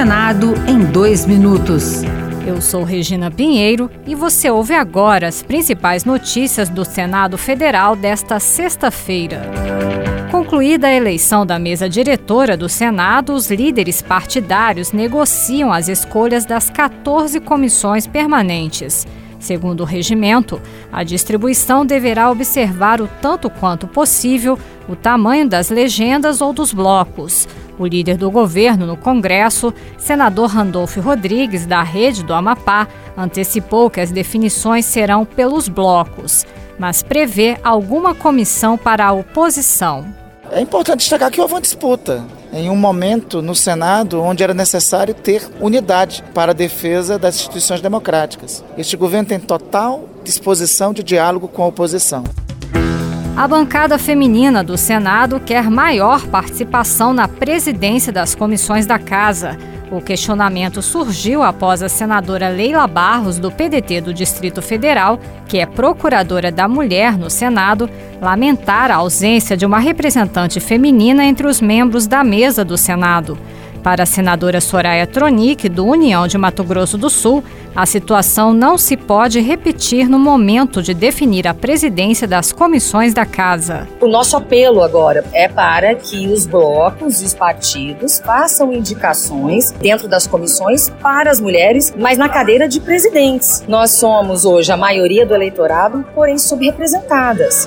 Senado em dois minutos. Eu sou Regina Pinheiro e você ouve agora as principais notícias do Senado Federal desta sexta-feira. Concluída a eleição da mesa diretora do Senado, os líderes partidários negociam as escolhas das 14 comissões permanentes. Segundo o regimento, a distribuição deverá observar o tanto quanto possível o tamanho das legendas ou dos blocos. O líder do governo no Congresso, senador Randolfo Rodrigues, da Rede do Amapá, antecipou que as definições serão pelos blocos, mas prevê alguma comissão para a oposição. É importante destacar que houve uma disputa em um momento no Senado onde era necessário ter unidade para a defesa das instituições democráticas. Este governo tem total disposição de diálogo com a oposição. A bancada feminina do Senado quer maior participação na presidência das comissões da Casa. O questionamento surgiu após a senadora Leila Barros, do PDT do Distrito Federal, que é procuradora da mulher no Senado, lamentar a ausência de uma representante feminina entre os membros da mesa do Senado. Para a senadora Soraya Tronic, do União de Mato Grosso do Sul, a situação não se pode repetir no momento de definir a presidência das comissões da Casa. O nosso apelo agora é para que os blocos e os partidos façam indicações dentro das comissões para as mulheres, mas na cadeira de presidentes. Nós somos hoje a maioria do eleitorado, porém subrepresentadas.